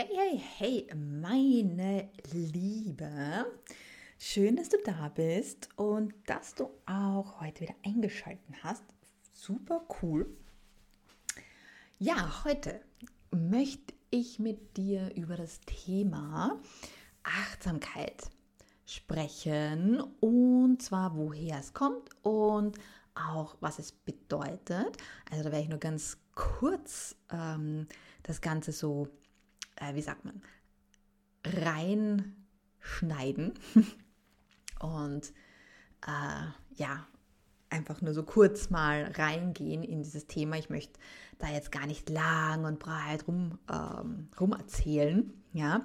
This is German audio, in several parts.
Hey, hey, hey, meine Liebe. Schön, dass du da bist und dass du auch heute wieder eingeschaltet hast. Super cool. Ja, heute möchte ich mit dir über das Thema Achtsamkeit sprechen und zwar woher es kommt und auch was es bedeutet. Also da werde ich nur ganz kurz ähm, das Ganze so äh, wie sagt man, reinschneiden und äh, ja, einfach nur so kurz mal reingehen in dieses Thema. Ich möchte da jetzt gar nicht lang und breit rum, ähm, rum erzählen, ja.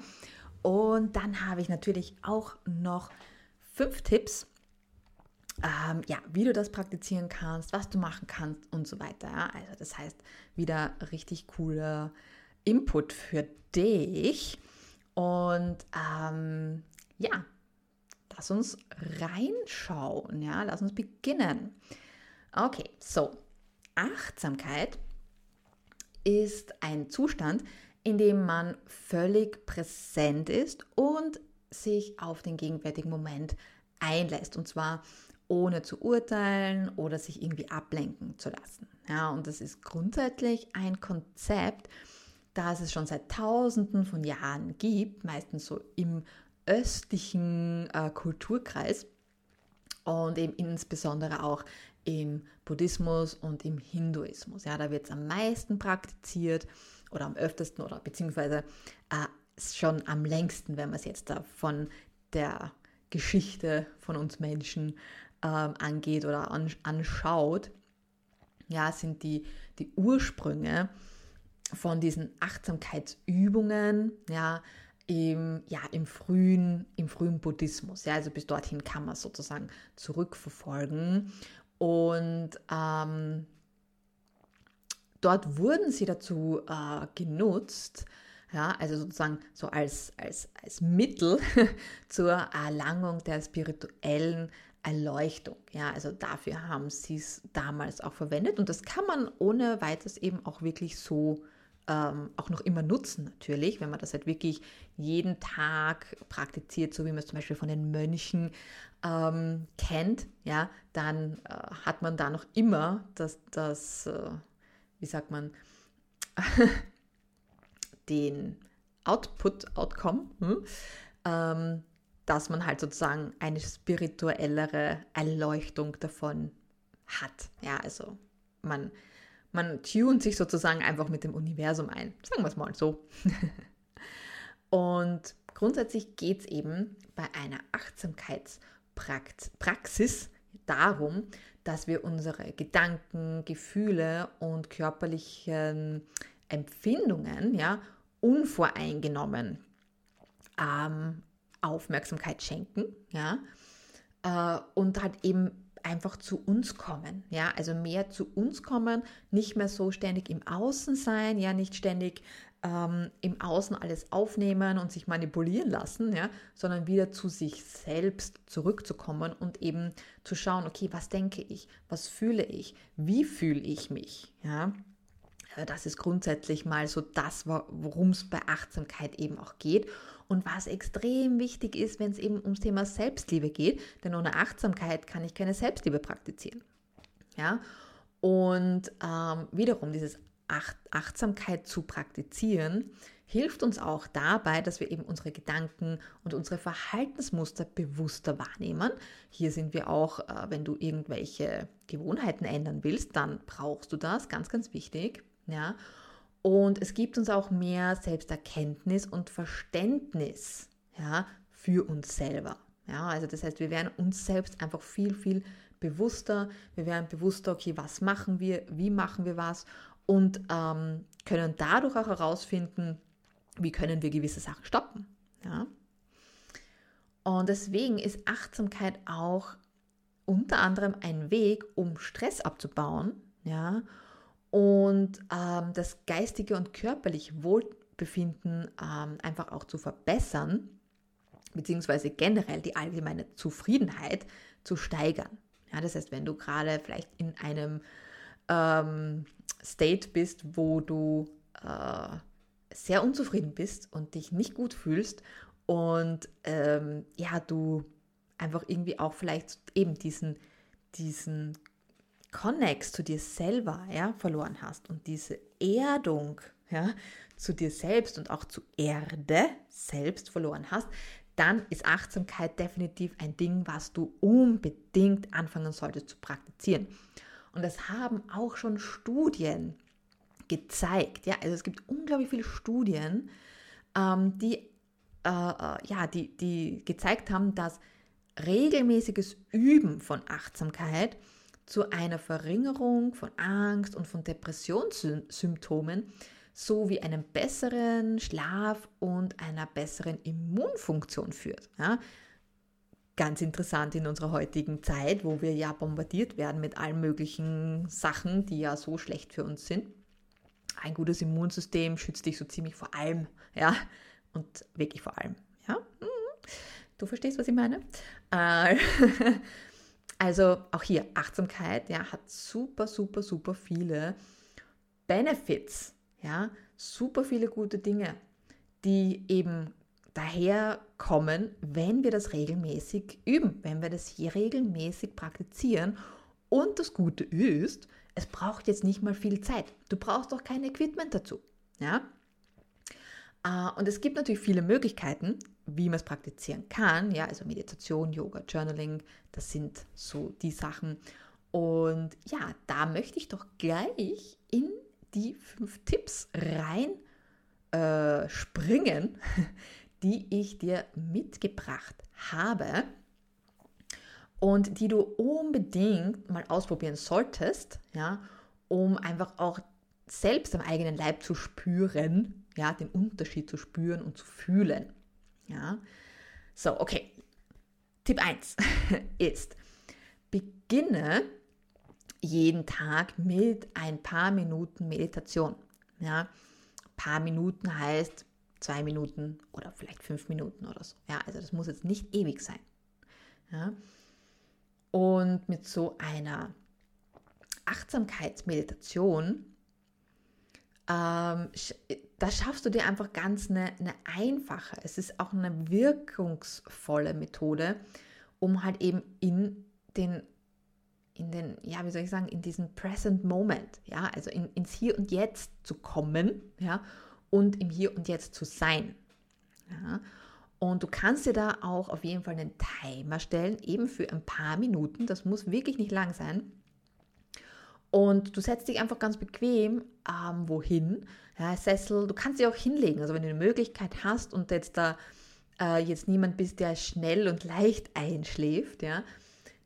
Und dann habe ich natürlich auch noch fünf Tipps, ähm, ja, wie du das praktizieren kannst, was du machen kannst und so weiter. Ja? Also das heißt, wieder richtig coole Input für dich. Und ähm, ja, lass uns reinschauen. Ja, lass uns beginnen. Okay, so. Achtsamkeit ist ein Zustand, in dem man völlig präsent ist und sich auf den gegenwärtigen Moment einlässt. Und zwar ohne zu urteilen oder sich irgendwie ablenken zu lassen. Ja, und das ist grundsätzlich ein Konzept, das es schon seit Tausenden von Jahren gibt, meistens so im östlichen äh, Kulturkreis und eben insbesondere auch im Buddhismus und im Hinduismus. Ja, da wird es am meisten praktiziert oder am öftesten oder beziehungsweise äh, schon am längsten, wenn man es jetzt da von der Geschichte von uns Menschen äh, angeht oder anschaut. Ja, sind die, die Ursprünge von diesen Achtsamkeitsübungen, ja, im, ja, im, frühen, im frühen Buddhismus. Ja, also bis dorthin kann man sozusagen zurückverfolgen. Und ähm, dort wurden sie dazu äh, genutzt, ja, also sozusagen so als, als, als Mittel zur Erlangung der spirituellen Erleuchtung. Ja, also dafür haben sie es damals auch verwendet und das kann man ohne weiteres eben auch wirklich so ähm, auch noch immer nutzen natürlich, wenn man das halt wirklich jeden Tag praktiziert, so wie man es zum Beispiel von den Mönchen ähm, kennt, ja, dann äh, hat man da noch immer das, das äh, wie sagt man, den Output, Outcome, hm, ähm, dass man halt sozusagen eine spirituellere Erleuchtung davon hat. Ja, also man man tunt sich sozusagen einfach mit dem Universum ein. Sagen wir es mal so. Und grundsätzlich geht es eben bei einer Achtsamkeitspraxis darum, dass wir unsere Gedanken, Gefühle und körperlichen Empfindungen ja, unvoreingenommen ähm, Aufmerksamkeit schenken ja, äh, und halt eben einfach zu uns kommen, ja, also mehr zu uns kommen, nicht mehr so ständig im Außen sein, ja, nicht ständig ähm, im Außen alles aufnehmen und sich manipulieren lassen, ja, sondern wieder zu sich selbst zurückzukommen und eben zu schauen, okay, was denke ich, was fühle ich, wie fühle ich mich, ja. Also das ist grundsätzlich mal so das, worum es bei Achtsamkeit eben auch geht und was extrem wichtig ist, wenn es eben ums Thema Selbstliebe geht, denn ohne Achtsamkeit kann ich keine Selbstliebe praktizieren. Ja, und ähm, wiederum dieses Acht Achtsamkeit zu praktizieren, hilft uns auch dabei, dass wir eben unsere Gedanken und unsere Verhaltensmuster bewusster wahrnehmen. Hier sind wir auch, äh, wenn du irgendwelche Gewohnheiten ändern willst, dann brauchst du das, ganz, ganz wichtig. Ja, und es gibt uns auch mehr Selbsterkenntnis und Verständnis ja, für uns selber. Ja, also das heißt, wir werden uns selbst einfach viel, viel bewusster. Wir werden bewusster, okay, was machen wir, wie machen wir was und ähm, können dadurch auch herausfinden, wie können wir gewisse Sachen stoppen. Ja? Und deswegen ist Achtsamkeit auch unter anderem ein Weg, um Stress abzubauen, ja, und ähm, das geistige und körperliche Wohlbefinden ähm, einfach auch zu verbessern, beziehungsweise generell die allgemeine Zufriedenheit zu steigern. Ja, das heißt, wenn du gerade vielleicht in einem ähm, State bist, wo du äh, sehr unzufrieden bist und dich nicht gut fühlst und ähm, ja, du einfach irgendwie auch vielleicht eben diesen, diesen Connex zu dir selber ja, verloren hast und diese Erdung ja, zu dir selbst und auch zu Erde selbst verloren hast, dann ist Achtsamkeit definitiv ein Ding, was du unbedingt anfangen solltest zu praktizieren. Und das haben auch schon Studien gezeigt. Ja, also es gibt unglaublich viele Studien, ähm, die, äh, äh, ja, die, die gezeigt haben, dass regelmäßiges Üben von Achtsamkeit zu einer Verringerung von Angst und von Depressionssymptomen sowie einem besseren Schlaf und einer besseren Immunfunktion führt. Ja? Ganz interessant in unserer heutigen Zeit, wo wir ja bombardiert werden mit allen möglichen Sachen, die ja so schlecht für uns sind. Ein gutes Immunsystem schützt dich so ziemlich vor allem, ja, und wirklich vor allem, ja. Mhm. Du verstehst, was ich meine? Äh, also auch hier, Achtsamkeit, ja, hat super, super, super viele Benefits, ja, super viele gute Dinge, die eben daherkommen, wenn wir das regelmäßig üben, wenn wir das hier regelmäßig praktizieren. Und das Gute ist, es braucht jetzt nicht mal viel Zeit. Du brauchst auch kein Equipment dazu. Ja? Äh, und es gibt natürlich viele Möglichkeiten, wie man es praktizieren kann. Ja, also Meditation, Yoga, Journaling, das sind so die Sachen. Und ja, da möchte ich doch gleich in die fünf Tipps rein äh, springen, die ich dir mitgebracht habe und die du unbedingt mal ausprobieren solltest, ja, um einfach auch selbst am eigenen Leib zu spüren, ja, den Unterschied zu spüren und zu fühlen. Ja. So, okay. Tipp 1 ist, beginne jeden Tag mit ein paar Minuten Meditation. Ja, ein paar Minuten heißt zwei Minuten oder vielleicht fünf Minuten oder so. Ja, also das muss jetzt nicht ewig sein. Ja. Und mit so einer Achtsamkeitsmeditation, ähm, da schaffst du dir einfach ganz eine, eine einfache, es ist auch eine wirkungsvolle Methode, um halt eben in den in den, ja, wie soll ich sagen, in diesen Present Moment, ja, also in, ins Hier und Jetzt zu kommen, ja, und im Hier und Jetzt zu sein. Ja. Und du kannst dir da auch auf jeden Fall einen Timer stellen, eben für ein paar Minuten. Das muss wirklich nicht lang sein. Und du setzt dich einfach ganz bequem ähm, wohin. Ja, Sessel, du kannst dich auch hinlegen. Also wenn du eine Möglichkeit hast und jetzt da äh, jetzt niemand bist, der schnell und leicht einschläft, ja,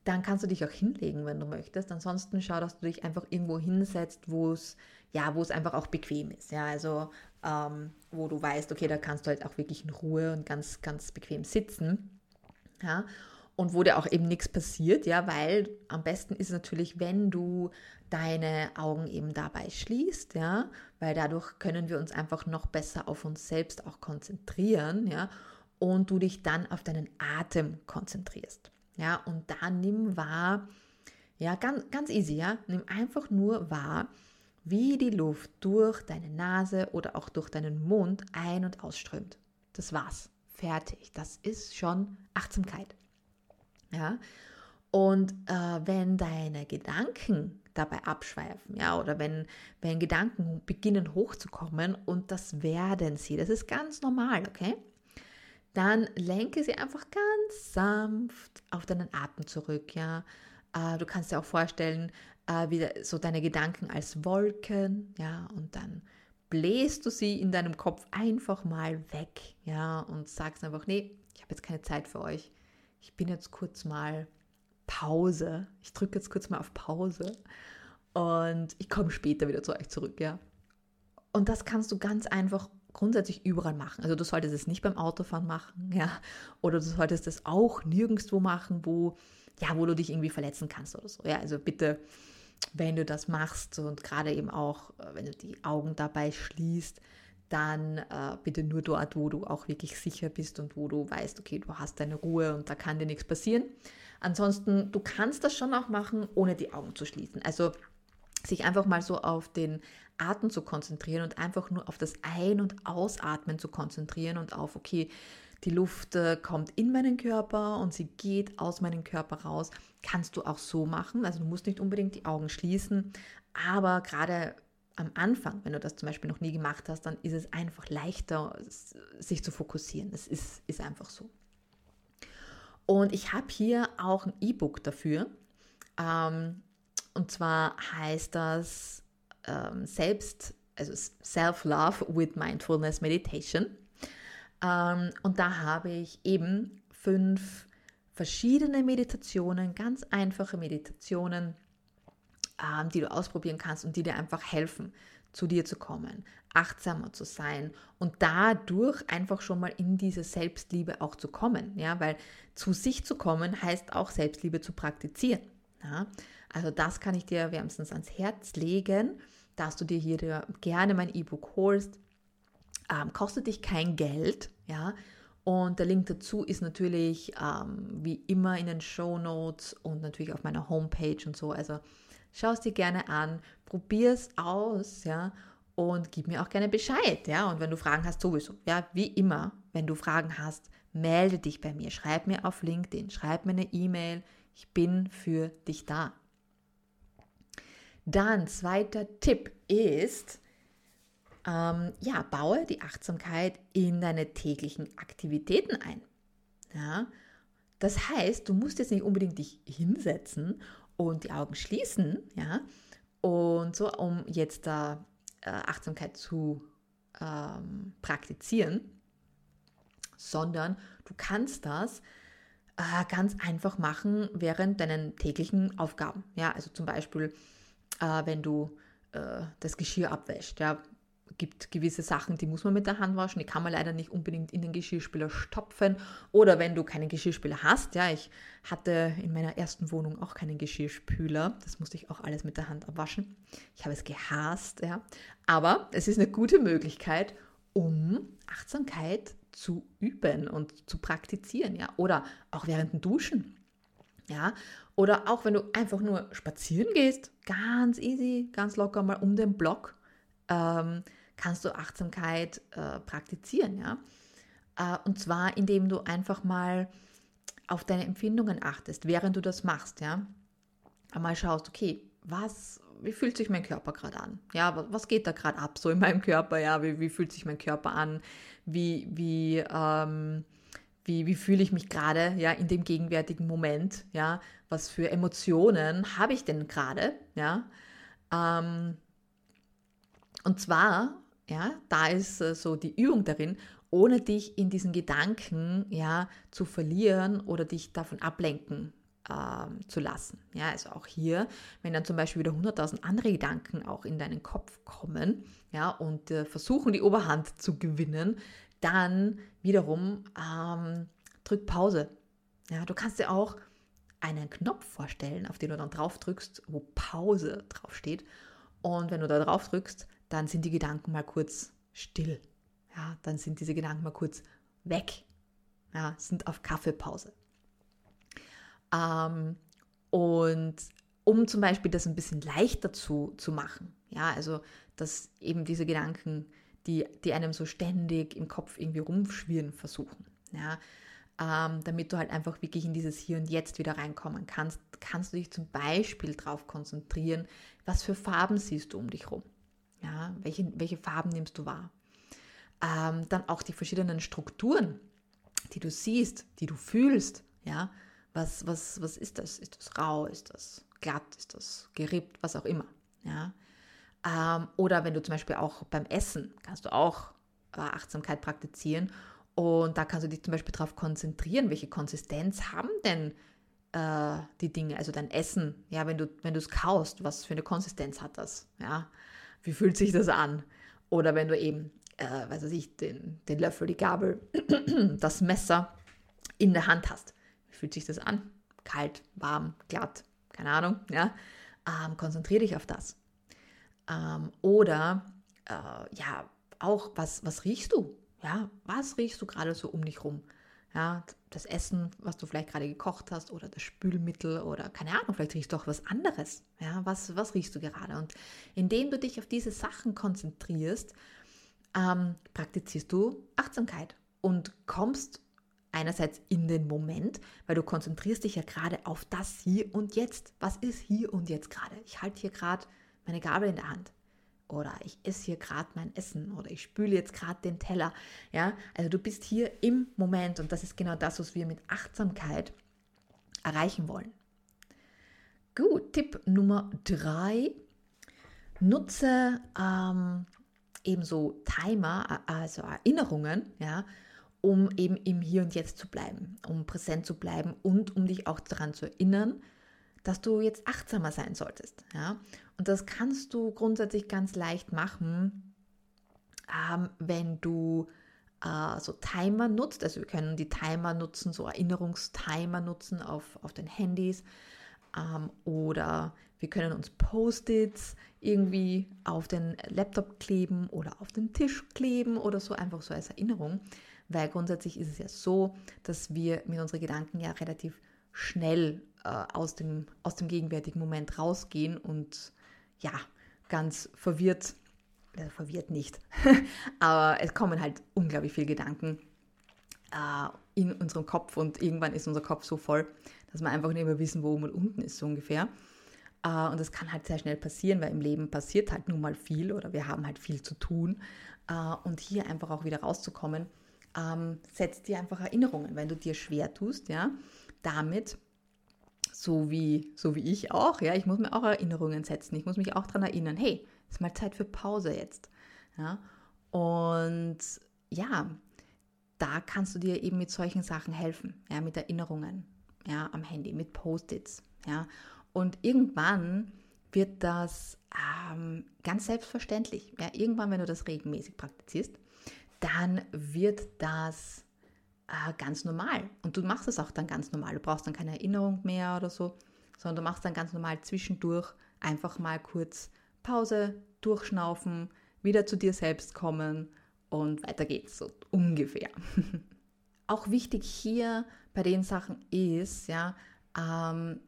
dann kannst du dich auch hinlegen, wenn du möchtest. Ansonsten schau, dass du dich einfach irgendwo hinsetzt, wo es ja, wo es einfach auch bequem ist. Ja, also ähm, wo du weißt, okay, da kannst du halt auch wirklich in Ruhe und ganz, ganz bequem sitzen. Ja, und wo dir auch eben nichts passiert, ja, weil am besten ist natürlich, wenn du deine Augen eben dabei schließt, ja, weil dadurch können wir uns einfach noch besser auf uns selbst auch konzentrieren, ja, und du dich dann auf deinen Atem konzentrierst. Ja, und da nimm wahr, ja, ganz, ganz easy, ja, nimm einfach nur wahr, wie die Luft durch deine Nase oder auch durch deinen Mund ein- und ausströmt. Das war's. Fertig. Das ist schon Achtsamkeit. Ja? Und äh, wenn deine Gedanken dabei abschweifen, ja, oder wenn, wenn Gedanken beginnen hochzukommen und das werden sie, das ist ganz normal, okay? Dann lenke sie einfach ganz sanft auf deinen Atem zurück, ja. Äh, du kannst dir auch vorstellen, äh, wieder so deine Gedanken als Wolken, ja, und dann bläst du sie in deinem Kopf einfach mal weg, ja, und sagst einfach, nee, ich habe jetzt keine Zeit für euch. Ich bin jetzt kurz mal Pause. Ich drücke jetzt kurz mal auf Pause und ich komme später wieder zu euch zurück, ja. Und das kannst du ganz einfach grundsätzlich überall machen. Also du solltest es nicht beim Autofahren machen, ja, oder du solltest es auch nirgendwo machen, wo ja, wo du dich irgendwie verletzen kannst oder so. Ja, also bitte wenn du das machst und gerade eben auch, äh, wenn du die Augen dabei schließt, dann äh, bitte nur dort, wo du auch wirklich sicher bist und wo du weißt, okay, du hast deine Ruhe und da kann dir nichts passieren. Ansonsten, du kannst das schon auch machen, ohne die Augen zu schließen. Also sich einfach mal so auf den Atem zu konzentrieren und einfach nur auf das Ein- und Ausatmen zu konzentrieren und auf, okay, die Luft äh, kommt in meinen Körper und sie geht aus meinem Körper raus. Kannst du auch so machen. Also du musst nicht unbedingt die Augen schließen, aber gerade am Anfang, wenn du das zum Beispiel noch nie gemacht hast, dann ist es einfach leichter, sich zu fokussieren. Das ist, ist einfach so. Und ich habe hier auch ein E-Book dafür. Ähm, und zwar heißt das ähm, Selbst, also Self-Love with Mindfulness Meditation. Ähm, und da habe ich eben fünf verschiedene Meditationen, ganz einfache Meditationen, ähm, die du ausprobieren kannst und die dir einfach helfen, zu dir zu kommen, achtsamer zu sein und dadurch einfach schon mal in diese Selbstliebe auch zu kommen. Ja, weil zu sich zu kommen heißt auch Selbstliebe zu praktizieren. Ja? Also das kann ich dir wärmstens ans Herz legen, dass du dir hier gerne mein E-Book holst. Ähm, kostet dich kein Geld, ja. Und der Link dazu ist natürlich ähm, wie immer in den Show Notes und natürlich auf meiner Homepage und so. Also schau es dir gerne an, probier es aus, ja, und gib mir auch gerne Bescheid, ja. Und wenn du Fragen hast, sowieso, ja, wie immer, wenn du Fragen hast, melde dich bei mir, schreib mir auf LinkedIn, schreib mir eine E-Mail, ich bin für dich da. Dann zweiter Tipp ist, ähm, ja, baue die Achtsamkeit in deine täglichen Aktivitäten ein. Ja, das heißt, du musst jetzt nicht unbedingt dich hinsetzen und die Augen schließen, ja, und so, um jetzt da äh, Achtsamkeit zu ähm, praktizieren, sondern du kannst das äh, ganz einfach machen während deinen täglichen Aufgaben. Ja, also zum Beispiel, äh, wenn du äh, das Geschirr abwäscht, ja, gibt gewisse Sachen, die muss man mit der Hand waschen, die kann man leider nicht unbedingt in den Geschirrspüler stopfen. Oder wenn du keinen Geschirrspüler hast, ja, ich hatte in meiner ersten Wohnung auch keinen Geschirrspüler, das musste ich auch alles mit der Hand abwaschen. Ich habe es gehasst, ja. Aber es ist eine gute Möglichkeit, um Achtsamkeit zu üben und zu praktizieren, ja. Oder auch während dem Duschen, ja. Oder auch wenn du einfach nur spazieren gehst, ganz easy, ganz locker mal um den Block. Ähm, kannst du Achtsamkeit äh, praktizieren, ja. Äh, und zwar, indem du einfach mal auf deine Empfindungen achtest, während du das machst, ja. Einmal schaust, okay, was, wie fühlt sich mein Körper gerade an? Ja, was, geht da gerade ab so in meinem Körper? Ja, wie, wie fühlt sich mein Körper an? Wie, wie, ähm, wie, wie fühle ich mich gerade ja, in dem gegenwärtigen Moment? Ja, was für Emotionen habe ich denn gerade? Ja, ähm, und zwar ja, da ist äh, so die Übung darin, ohne dich in diesen Gedanken ja, zu verlieren oder dich davon ablenken ähm, zu lassen. Ja, also auch hier, wenn dann zum Beispiel wieder 100.000 andere Gedanken auch in deinen Kopf kommen ja, und äh, versuchen, die Oberhand zu gewinnen, dann wiederum ähm, drück Pause. Ja, du kannst dir auch einen Knopf vorstellen, auf den du dann drauf drückst, wo Pause draufsteht. Und wenn du da drauf drückst, dann sind die Gedanken mal kurz still. Ja, dann sind diese Gedanken mal kurz weg. Ja, sind auf Kaffeepause. Ähm, und um zum Beispiel das ein bisschen leichter zu, zu machen, ja, also dass eben diese Gedanken, die, die einem so ständig im Kopf irgendwie rumschwirren versuchen, ja, ähm, damit du halt einfach wirklich in dieses Hier und Jetzt wieder reinkommen kannst, kannst du dich zum Beispiel darauf konzentrieren, was für Farben siehst du um dich rum. Ja, welche, welche Farben nimmst du wahr? Ähm, dann auch die verschiedenen Strukturen, die du siehst, die du fühlst. Ja, was, was, was ist das? Ist das rau? Ist das glatt? Ist das gerippt? Was auch immer. Ja. Ähm, oder wenn du zum Beispiel auch beim Essen kannst du auch äh, Achtsamkeit praktizieren und da kannst du dich zum Beispiel darauf konzentrieren, welche Konsistenz haben denn äh, die Dinge, also dein Essen, ja, wenn du wenn es kaust, was für eine Konsistenz hat das, ja, wie fühlt sich das an? Oder wenn du eben, äh, weiß ich, den, den Löffel, die Gabel, das Messer in der Hand hast. Wie fühlt sich das an? Kalt, warm, glatt, keine Ahnung, ja. Ähm, konzentriere dich auf das. Ähm, oder, äh, ja, auch, was, was riechst du? Ja, was riechst du gerade so um dich rum? Ja, das Essen, was du vielleicht gerade gekocht hast oder das Spülmittel oder keine Ahnung, vielleicht riechst du auch was anderes. Ja, was, was riechst du gerade? Und indem du dich auf diese Sachen konzentrierst, ähm, praktizierst du Achtsamkeit und kommst einerseits in den Moment, weil du konzentrierst dich ja gerade auf das hier und jetzt. Was ist hier und jetzt gerade? Ich halte hier gerade meine Gabel in der Hand oder ich esse hier gerade mein Essen oder ich spüle jetzt gerade den Teller. Ja, also du bist hier im Moment und das ist genau das, was wir mit Achtsamkeit erreichen wollen. Gut, Tipp Nummer drei: Nutze ähm, ebenso Timer, also Erinnerungen, ja, um eben im Hier und Jetzt zu bleiben, um präsent zu bleiben und um dich auch daran zu erinnern, dass du jetzt achtsamer sein solltest. Ja? Und das kannst du grundsätzlich ganz leicht machen, ähm, wenn du äh, so Timer nutzt. Also wir können die Timer nutzen, so Erinnerungstimer nutzen auf, auf den Handys. Ähm, oder wir können uns Post-its irgendwie auf den Laptop kleben oder auf den Tisch kleben oder so, einfach so als Erinnerung. Weil grundsätzlich ist es ja so, dass wir mit unseren Gedanken ja relativ schnell äh, aus, dem, aus dem gegenwärtigen Moment rausgehen und ja, ganz verwirrt, äh, verwirrt nicht, aber es kommen halt unglaublich viele Gedanken äh, in unserem Kopf und irgendwann ist unser Kopf so voll, dass wir einfach nicht mehr wissen, wo oben und unten ist, so ungefähr. Äh, und das kann halt sehr schnell passieren, weil im Leben passiert halt nun mal viel oder wir haben halt viel zu tun. Äh, und hier einfach auch wieder rauszukommen, ähm, setzt dir einfach Erinnerungen, wenn du dir schwer tust, ja, damit so wie, so wie ich auch, ja, ich muss mir auch Erinnerungen setzen. Ich muss mich auch daran erinnern, hey, ist mal Zeit für Pause jetzt. Ja, und ja, da kannst du dir eben mit solchen Sachen helfen, ja, mit Erinnerungen, ja, am Handy, mit Post-its, ja. Und irgendwann wird das ähm, ganz selbstverständlich. Ja, irgendwann, wenn du das regelmäßig praktizierst, dann wird das äh, ganz normal. Und du machst es auch dann ganz normal. Du brauchst dann keine Erinnerung mehr oder so, sondern du machst dann ganz normal zwischendurch einfach mal kurz Pause, durchschnaufen, wieder zu dir selbst kommen und weiter geht's so ungefähr. auch wichtig hier bei den Sachen ist, ja, ähm,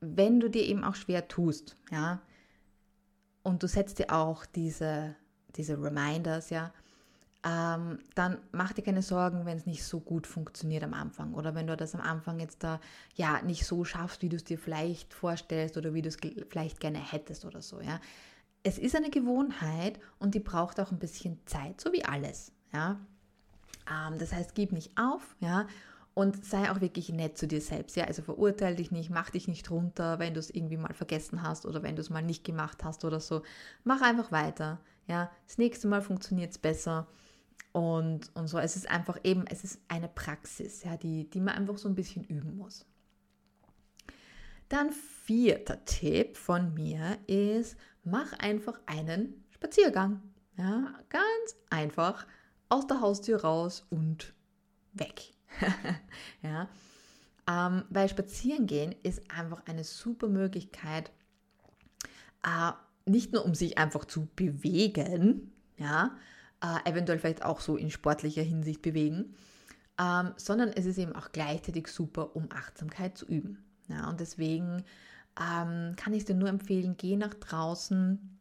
wenn du dir eben auch schwer tust, ja, und du setzt dir auch diese, diese Reminders, ja, ähm, dann mach dir keine Sorgen, wenn es nicht so gut funktioniert am Anfang oder wenn du das am Anfang jetzt da ja nicht so schaffst, wie du es dir vielleicht vorstellst oder wie du es vielleicht gerne hättest oder so, ja. Es ist eine Gewohnheit und die braucht auch ein bisschen Zeit, so wie alles, ja. Ähm, das heißt, gib nicht auf, ja, und sei auch wirklich nett zu dir selbst. Ja, also verurteile dich nicht, mach dich nicht runter, wenn du es irgendwie mal vergessen hast oder wenn du es mal nicht gemacht hast oder so. Mach einfach weiter. Ja, das nächste Mal funktioniert es besser. Und, und so, es ist einfach eben, es ist eine Praxis, ja, die, die man einfach so ein bisschen üben muss. Dann vierter Tipp von mir ist, mach einfach einen Spaziergang. Ja, ganz einfach aus der Haustür raus und weg. ja, ähm, weil spazieren gehen ist einfach eine super Möglichkeit, äh, nicht nur um sich einfach zu bewegen, ja, äh, eventuell vielleicht auch so in sportlicher Hinsicht bewegen, ähm, sondern es ist eben auch gleichzeitig super, um Achtsamkeit zu üben. Ja, und deswegen ähm, kann ich dir nur empfehlen, geh nach draußen,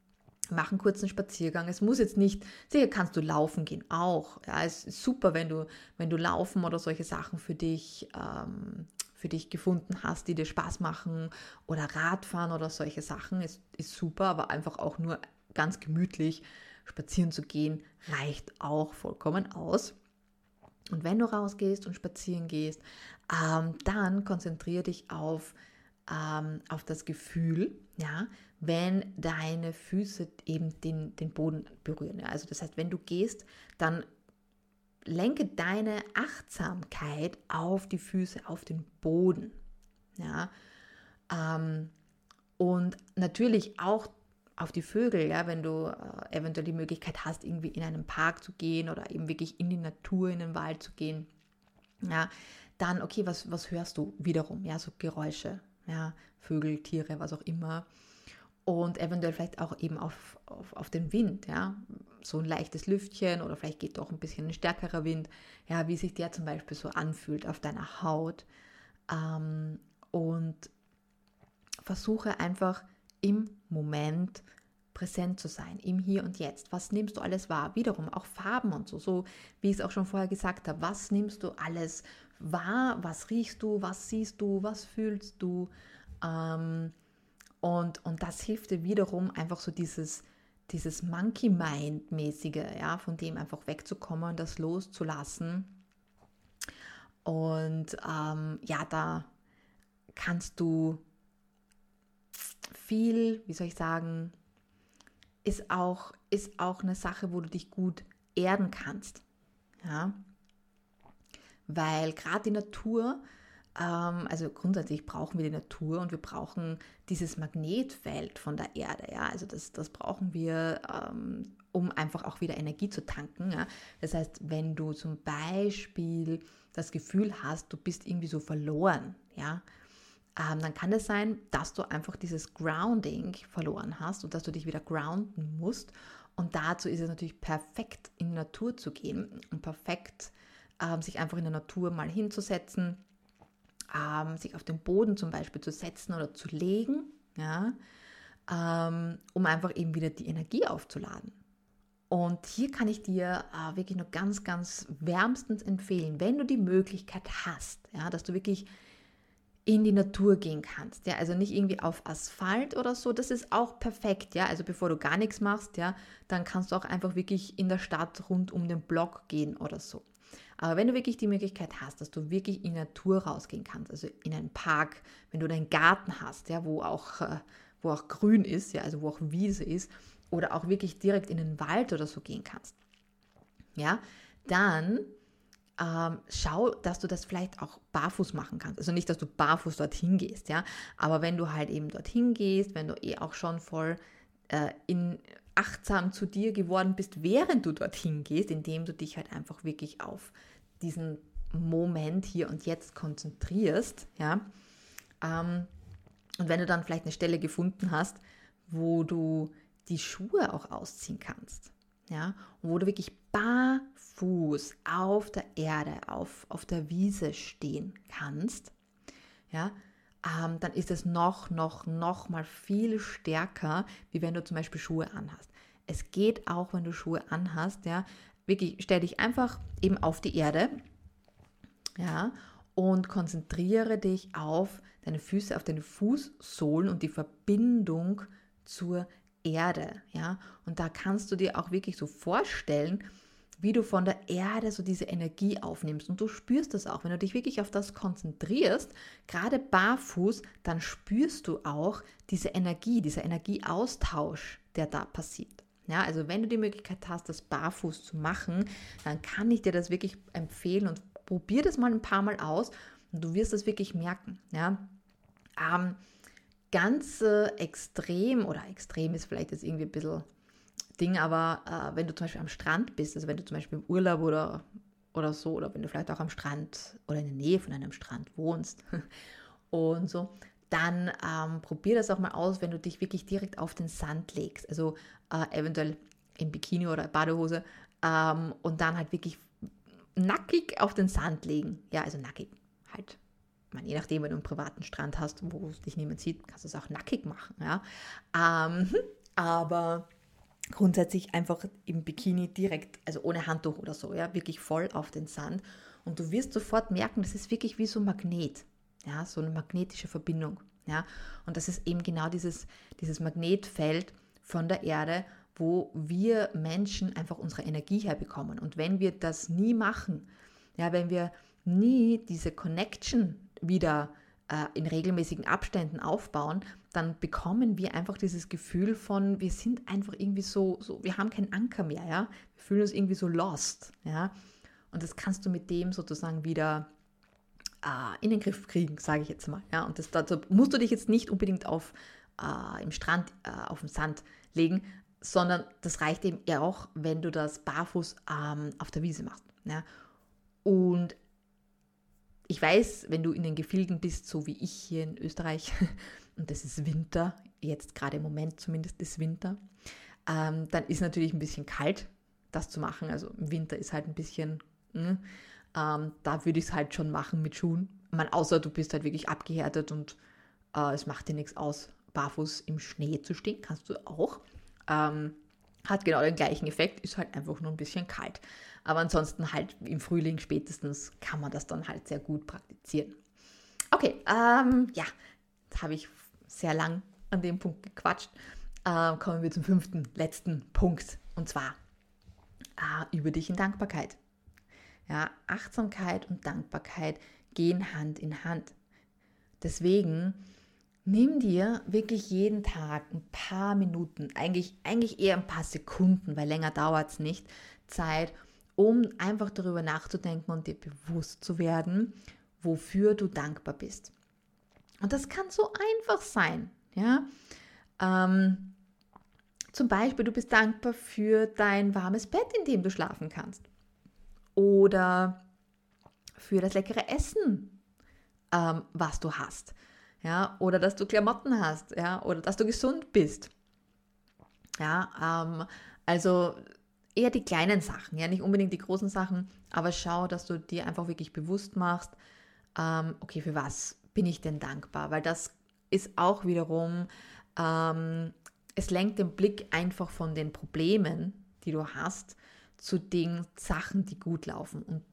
mach einen kurzen Spaziergang. Es muss jetzt nicht, sicher kannst du laufen gehen auch. Ja, es ist super, wenn du, wenn du laufen oder solche Sachen für dich, ähm, für dich gefunden hast, die dir Spaß machen oder Radfahren oder solche Sachen, ist, ist super, aber einfach auch nur ganz gemütlich spazieren zu gehen, reicht auch vollkommen aus. Und wenn du rausgehst und spazieren gehst, ähm, dann konzentriere dich auf, ähm, auf das Gefühl, ja, wenn deine Füße eben den, den Boden berühren. Ja. Also das heißt, wenn du gehst, dann lenke deine Achtsamkeit auf die Füße, auf den Boden. Ja. Ähm, und natürlich auch auf die Vögel, ja, wenn du äh, eventuell die Möglichkeit hast, irgendwie in einen Park zu gehen oder eben wirklich in die Natur, in den Wald zu gehen, ja, dann, okay, was, was hörst du wiederum? Ja, so Geräusche, ja, Vögel, Tiere, was auch immer. und eventuell vielleicht auch eben auf, auf, auf den Wind, ja, so ein leichtes Lüftchen oder vielleicht geht doch ein bisschen ein stärkerer Wind, ja, wie sich der zum Beispiel so anfühlt auf deiner Haut ähm, und versuche einfach im Moment präsent zu sein, im Hier und Jetzt. Was nimmst du alles wahr? Wiederum auch Farben und so, so wie ich es auch schon vorher gesagt habe. Was nimmst du alles wahr? Was riechst du? Was siehst du? Was fühlst du? Ähm, und, und das hilft dir wiederum einfach so dieses, dieses Monkey Mind-mäßige, ja, von dem einfach wegzukommen und das loszulassen. Und ähm, ja, da kannst du viel, wie soll ich sagen, ist auch, ist auch eine Sache, wo du dich gut erden kannst. Ja? Weil gerade die Natur, ähm, also grundsätzlich brauchen wir die Natur und wir brauchen dieses Magnetfeld von der Erde. Ja? Also das, das brauchen wir, ähm, um einfach auch wieder Energie zu tanken. Ja? Das heißt, wenn du zum Beispiel das Gefühl hast, du bist irgendwie so verloren, ja, ähm, dann kann es sein, dass du einfach dieses Grounding verloren hast und dass du dich wieder grounden musst. Und dazu ist es natürlich perfekt, in die Natur zu gehen und perfekt, ähm, sich einfach in der Natur mal hinzusetzen, ähm, sich auf den Boden zum Beispiel zu setzen oder zu legen, ja, ähm, um einfach eben wieder die Energie aufzuladen. Und hier kann ich dir äh, wirklich nur ganz, ganz wärmstens empfehlen, wenn du die Möglichkeit hast, ja, dass du wirklich in die Natur gehen kannst. Ja, also nicht irgendwie auf Asphalt oder so, das ist auch perfekt, ja. Also bevor du gar nichts machst, ja, dann kannst du auch einfach wirklich in der Stadt rund um den Block gehen oder so. Aber wenn du wirklich die Möglichkeit hast, dass du wirklich in die Natur rausgehen kannst, also in einen Park, wenn du deinen Garten hast, ja, wo auch, äh, wo auch grün ist, ja, also wo auch Wiese ist, oder auch wirklich direkt in den Wald oder so gehen kannst, ja, dann ähm, schau, dass du das vielleicht auch barfuß machen kannst. Also nicht, dass du barfuß dorthin gehst, ja, aber wenn du halt eben dorthin gehst, wenn du eh auch schon voll äh, in, achtsam zu dir geworden bist, während du dorthin gehst, indem du dich halt einfach wirklich auf diesen Moment hier und jetzt konzentrierst, ja. Ähm, und wenn du dann vielleicht eine Stelle gefunden hast, wo du die Schuhe auch ausziehen kannst, ja, wo du wirklich barfuß auf der Erde, auf, auf der Wiese stehen kannst, ja, ähm, dann ist es noch, noch, noch mal viel stärker, wie wenn du zum Beispiel Schuhe anhast. Es geht auch, wenn du Schuhe anhast, ja, wirklich, stell dich einfach eben auf die Erde, ja, und konzentriere dich auf deine Füße, auf deine Fußsohlen und die Verbindung zur Erde, ja. Und da kannst du dir auch wirklich so vorstellen, wie du von der Erde so diese Energie aufnimmst. Und du spürst das auch. Wenn du dich wirklich auf das konzentrierst, gerade barfuß, dann spürst du auch diese Energie, dieser Energieaustausch, der da passiert. Ja, also wenn du die Möglichkeit hast, das barfuß zu machen, dann kann ich dir das wirklich empfehlen und probier das mal ein paar Mal aus und du wirst das wirklich merken. Ja, ähm, ganz äh, extrem oder extrem ist vielleicht jetzt irgendwie ein bisschen Ding, aber äh, wenn du zum Beispiel am Strand bist, also wenn du zum Beispiel im Urlaub oder, oder so, oder wenn du vielleicht auch am Strand oder in der Nähe von einem Strand wohnst und so, dann ähm, probier das auch mal aus, wenn du dich wirklich direkt auf den Sand legst. Also äh, eventuell im Bikini oder Badehose ähm, und dann halt wirklich nackig auf den Sand legen. Ja, also nackig halt meine, je nachdem, wenn du einen privaten Strand hast, wo dich niemand sieht, kannst du es auch nackig machen. Ja? Ähm, aber grundsätzlich einfach im Bikini direkt, also ohne Handtuch oder so, ja, wirklich voll auf den Sand. Und du wirst sofort merken, das ist wirklich wie so ein Magnet, ja, so eine magnetische Verbindung. Ja? Und das ist eben genau dieses, dieses Magnetfeld von der Erde, wo wir Menschen einfach unsere Energie herbekommen. Und wenn wir das nie machen, ja, wenn wir nie diese Connection wieder in regelmäßigen Abständen aufbauen, dann bekommen wir einfach dieses Gefühl von, wir sind einfach irgendwie so, so wir haben keinen Anker mehr, ja. Wir fühlen uns irgendwie so lost, ja. Und das kannst du mit dem sozusagen wieder äh, in den Griff kriegen, sage ich jetzt mal, ja. Und das, dazu musst du dich jetzt nicht unbedingt auf, äh, im Strand, äh, auf dem Sand legen, sondern das reicht eben auch, wenn du das barfuß ähm, auf der Wiese machst, ja. Und ich weiß, wenn du in den Gefilden bist, so wie ich hier in Österreich, und das ist Winter, jetzt gerade im Moment zumindest ist Winter, ähm, dann ist natürlich ein bisschen kalt, das zu machen. Also im Winter ist halt ein bisschen, mh, hm, ähm, da würde ich es halt schon machen mit Schuhen. Man, außer du bist halt wirklich abgehärtet und äh, es macht dir nichts aus, barfuß im Schnee zu stehen, kannst du auch. Ähm, hat genau den gleichen Effekt, ist halt einfach nur ein bisschen kalt. Aber ansonsten halt im Frühling spätestens kann man das dann halt sehr gut praktizieren. Okay, ähm, ja, jetzt habe ich sehr lang an dem Punkt gequatscht. Äh, kommen wir zum fünften, letzten Punkt. Und zwar äh, über dich in Dankbarkeit. Ja, Achtsamkeit und Dankbarkeit gehen Hand in Hand. Deswegen nimm dir wirklich jeden Tag ein paar Minuten, eigentlich, eigentlich eher ein paar Sekunden, weil länger dauert es nicht, Zeit, um einfach darüber nachzudenken und dir bewusst zu werden, wofür du dankbar bist. Und das kann so einfach sein. Ja? Ähm, zum Beispiel, du bist dankbar für dein warmes Bett, in dem du schlafen kannst. Oder für das leckere Essen, ähm, was du hast. Ja? Oder dass du Klamotten hast. Ja? Oder dass du gesund bist. Ja, ähm, also eher die kleinen Sachen, ja, nicht unbedingt die großen Sachen, aber schau, dass du dir einfach wirklich bewusst machst, ähm, okay, für was bin ich denn dankbar? Weil das ist auch wiederum, ähm, es lenkt den Blick einfach von den Problemen, die du hast, zu den Sachen, die gut laufen und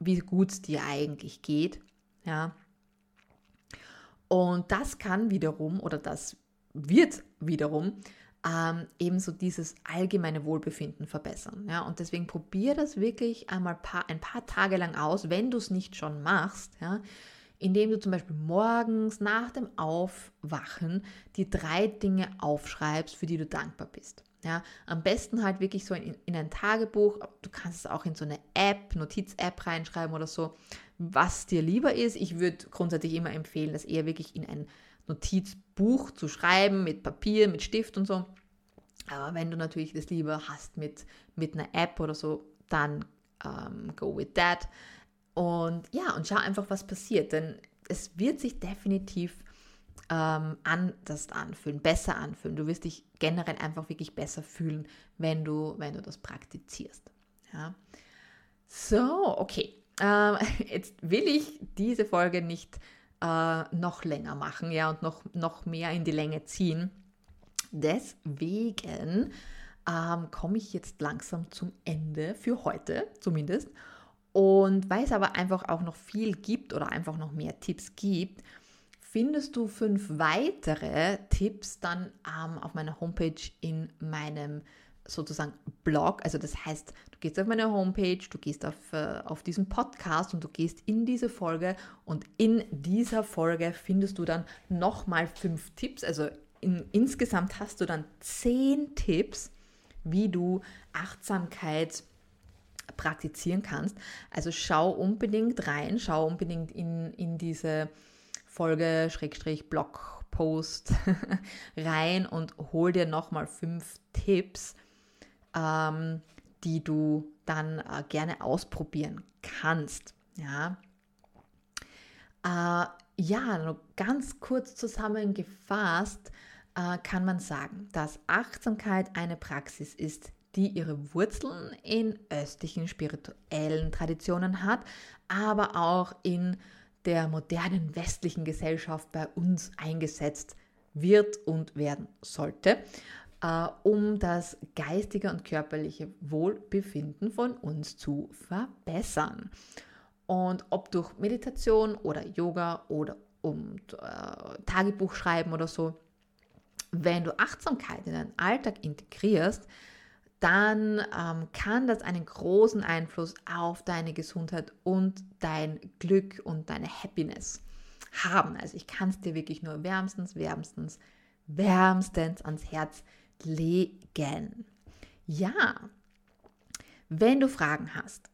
wie gut es dir eigentlich geht. Ja. Und das kann wiederum, oder das wird wiederum, ähm, ebenso dieses allgemeine Wohlbefinden verbessern. Ja? Und deswegen probier das wirklich einmal paar, ein paar Tage lang aus, wenn du es nicht schon machst. Ja? indem du zum Beispiel morgens nach dem Aufwachen die drei Dinge aufschreibst, für die du dankbar bist. Ja, am besten halt wirklich so in, in ein Tagebuch. Du kannst es auch in so eine App, Notiz-App reinschreiben oder so, was dir lieber ist. Ich würde grundsätzlich immer empfehlen, das eher wirklich in ein Notizbuch zu schreiben, mit Papier, mit Stift und so. Aber wenn du natürlich das lieber hast mit, mit einer App oder so, dann ähm, go with that. Und ja, und schau einfach, was passiert, denn es wird sich definitiv ähm, anders anfühlen, besser anfühlen. Du wirst dich generell einfach wirklich besser fühlen, wenn du, wenn du das praktizierst. Ja. So, okay. Ähm, jetzt will ich diese Folge nicht äh, noch länger machen, ja, und noch, noch mehr in die Länge ziehen. Deswegen ähm, komme ich jetzt langsam zum Ende für heute zumindest. Und weil es aber einfach auch noch viel gibt oder einfach noch mehr Tipps gibt, findest du fünf weitere Tipps dann ähm, auf meiner Homepage in meinem sozusagen Blog. Also das heißt, du gehst auf meine Homepage, du gehst auf, äh, auf diesen Podcast und du gehst in diese Folge und in dieser Folge findest du dann nochmal fünf Tipps. Also in, insgesamt hast du dann zehn Tipps, wie du Achtsamkeit praktizieren kannst. Also schau unbedingt rein, schau unbedingt in, in diese Folge, Schrägstrich, Blogpost rein und hol dir nochmal fünf Tipps, ähm, die du dann äh, gerne ausprobieren kannst. Ja, äh, ja ganz kurz zusammengefasst äh, kann man sagen, dass Achtsamkeit eine Praxis ist, die ihre Wurzeln in östlichen spirituellen Traditionen hat, aber auch in der modernen westlichen Gesellschaft bei uns eingesetzt wird und werden sollte, äh, um das geistige und körperliche Wohlbefinden von uns zu verbessern. Und ob durch Meditation oder Yoga oder um äh, Tagebuch schreiben oder so, wenn du Achtsamkeit in deinen Alltag integrierst, dann ähm, kann das einen großen Einfluss auf deine Gesundheit und dein Glück und deine Happiness haben. Also ich kann es dir wirklich nur wärmstens, wärmstens, wärmstens ans Herz legen. Ja, wenn du Fragen hast,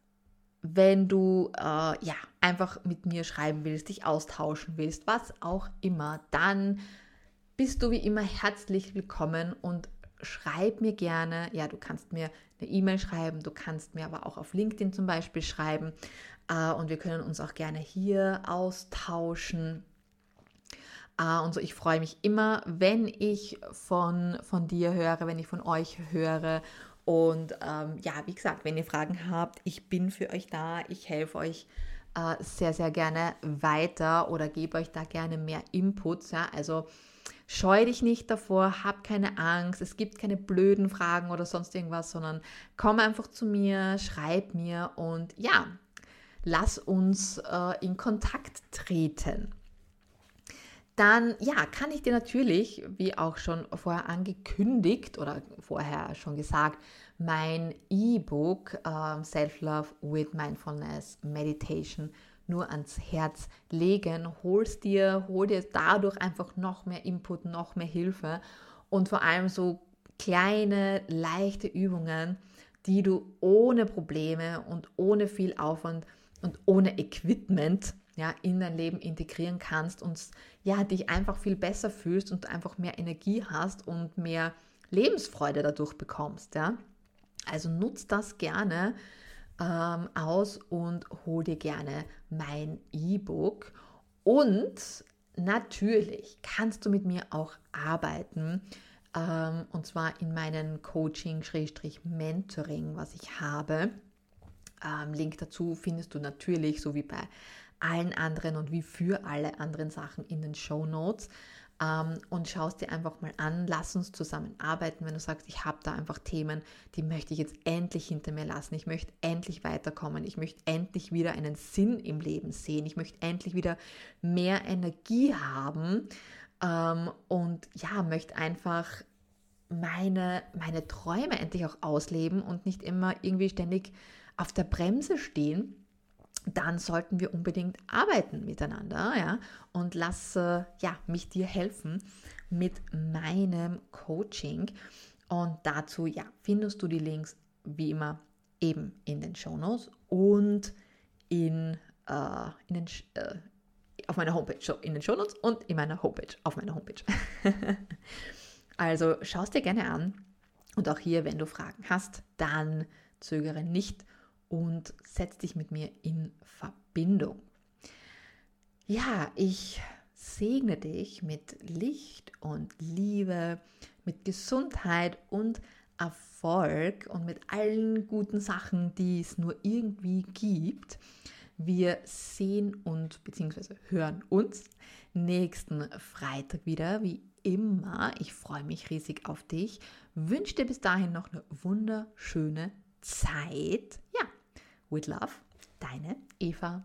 wenn du äh, ja einfach mit mir schreiben willst, dich austauschen willst, was auch immer, dann bist du wie immer herzlich willkommen und schreib mir gerne. Ja, du kannst mir eine E-Mail schreiben, du kannst mir aber auch auf LinkedIn zum Beispiel schreiben äh, und wir können uns auch gerne hier austauschen. Uh, und so, ich freue mich immer, wenn ich von, von dir höre, wenn ich von euch höre. Und ähm, ja, wie gesagt, wenn ihr Fragen habt, ich bin für euch da, ich helfe euch äh, sehr, sehr gerne weiter oder gebe euch da gerne mehr Inputs. Ja? Also scheu dich nicht davor, hab keine Angst, es gibt keine blöden Fragen oder sonst irgendwas, sondern komm einfach zu mir, schreib mir und ja, lass uns äh, in Kontakt treten. Dann, ja, kann ich dir natürlich, wie auch schon vorher angekündigt oder vorher schon gesagt, mein E-Book äh, Self-Love with Mindfulness Meditation nur ans Herz legen. Hol's dir, hol dir dadurch einfach noch mehr Input, noch mehr Hilfe und vor allem so kleine, leichte Übungen, die du ohne Probleme und ohne viel Aufwand und ohne Equipment ja, in dein Leben integrieren kannst und ja, dich einfach viel besser fühlst und einfach mehr Energie hast und mehr Lebensfreude dadurch bekommst. Ja? Also nutz das gerne ähm, aus und hol dir gerne mein E-Book. Und natürlich kannst du mit mir auch arbeiten. Ähm, und zwar in meinem Coaching-Mentoring, was ich habe. Ähm, Link dazu findest du natürlich, so wie bei allen anderen und wie für alle anderen Sachen in den Show Notes. Ähm, und schaust dir einfach mal an, lass uns zusammenarbeiten, wenn du sagst, ich habe da einfach Themen, die möchte ich jetzt endlich hinter mir lassen, ich möchte endlich weiterkommen, ich möchte endlich wieder einen Sinn im Leben sehen, ich möchte endlich wieder mehr Energie haben. Ähm, und ja, möchte einfach meine, meine Träume endlich auch ausleben und nicht immer irgendwie ständig auf der Bremse stehen dann sollten wir unbedingt arbeiten miteinander, ja, und lasse ja, mich dir helfen mit meinem Coaching. Und dazu, ja, findest du die Links wie immer eben in den Shownotes und in, äh, in den, äh, auf meiner Homepage, so in den Shownotes und in meiner Homepage, auf meiner Homepage. also schau es dir gerne an und auch hier, wenn du Fragen hast, dann zögere nicht und setz dich mit mir in Verbindung. Ja, ich segne dich mit Licht und Liebe, mit Gesundheit und Erfolg und mit allen guten Sachen, die es nur irgendwie gibt. Wir sehen und bzw. hören uns nächsten Freitag wieder, wie immer. Ich freue mich riesig auf dich. Wünsche dir bis dahin noch eine wunderschöne Zeit. Ja, With Love, deine Eva.